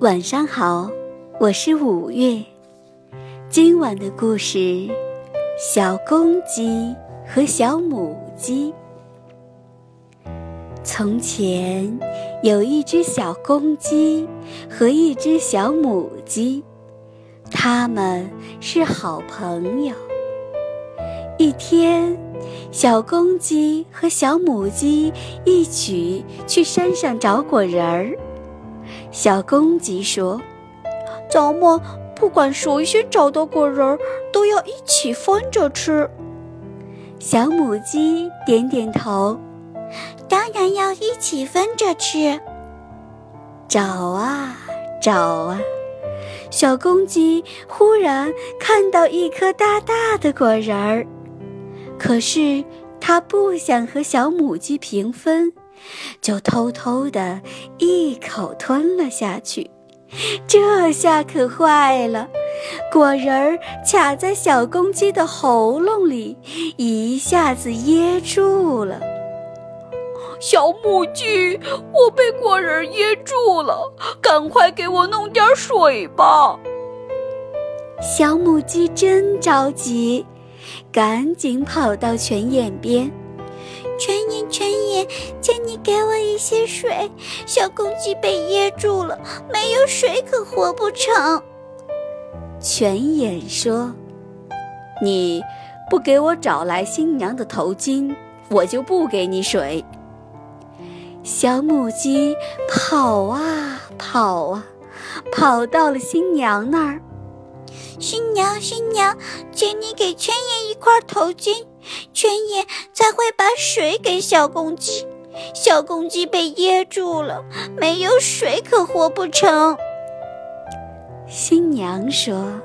晚上好，我是五月。今晚的故事：小公鸡和小母鸡。从前有一只小公鸡和一只小母鸡，它们是好朋友。一天，小公鸡和小母鸡一起去山上找果仁儿。小公鸡说：“咱们不管谁先找到果仁儿，都要一起分着吃。”小母鸡点点头：“当然要一起分着吃。”找啊找啊，小公鸡忽然看到一颗大大的果仁儿，可是它不想和小母鸡平分。就偷偷的一口吞了下去，这下可坏了，果仁儿卡在小公鸡的喉咙里，一下子噎住了。小母鸡，我被果仁噎住了，赶快给我弄点水吧。小母鸡真着急，赶紧跑到泉眼边。泉眼，泉眼，请你给我一些水。小公鸡被噎住了，没有水可活不成。泉眼说：“你不给我找来新娘的头巾，我就不给你水。”小母鸡跑啊跑啊，跑到了新娘那儿。新娘，新娘，请你给泉爷一块头巾。泉爷才会把水给小公鸡，小公鸡被噎住了，没有水可活不成。新娘说：“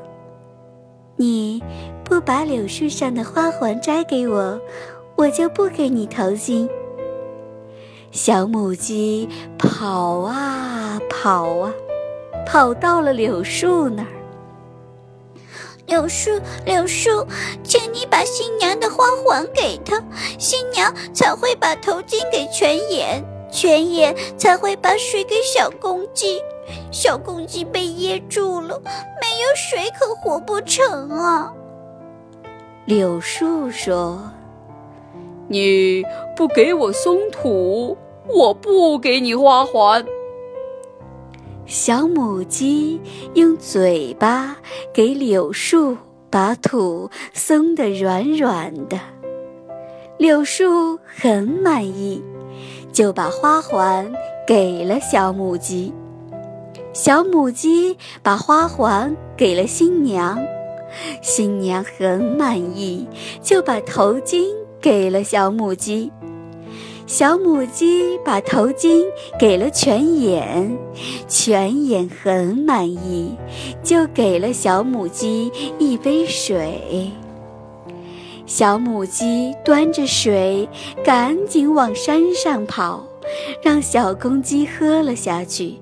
你不把柳树上的花环摘给我，我就不给你头巾。”小母鸡跑啊跑啊，跑到了柳树那儿。柳树，柳树，请你把新娘的花环给她，新娘才会把头巾给泉眼，泉眼才会把水给小公鸡，小公鸡被噎住了，没有水可活不成啊！柳树说：“你不给我松土，我不给你花环。”小母鸡用嘴巴给柳树把土松得软软的，柳树很满意，就把花环给了小母鸡。小母鸡把花环给了新娘，新娘很满意，就把头巾给了小母鸡。小母鸡把头巾给了泉眼，泉眼很满意，就给了小母鸡一杯水。小母鸡端着水，赶紧往山上跑，让小公鸡喝了下去。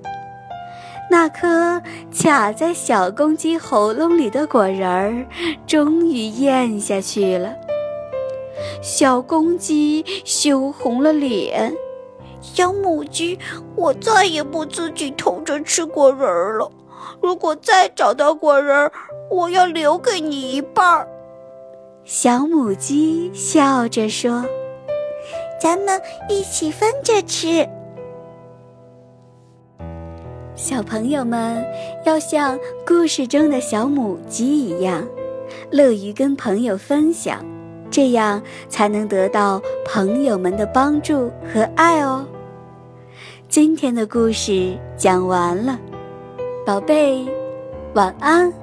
那颗卡在小公鸡喉咙里的果仁儿，终于咽下去了。小公鸡羞红了脸，小母鸡，我再也不自己偷着吃果仁了。如果再找到果仁，我要留给你一半儿。小母鸡笑着说：“咱们一起分着吃。”小朋友们要像故事中的小母鸡一样，乐于跟朋友分享。这样才能得到朋友们的帮助和爱哦。今天的故事讲完了，宝贝，晚安。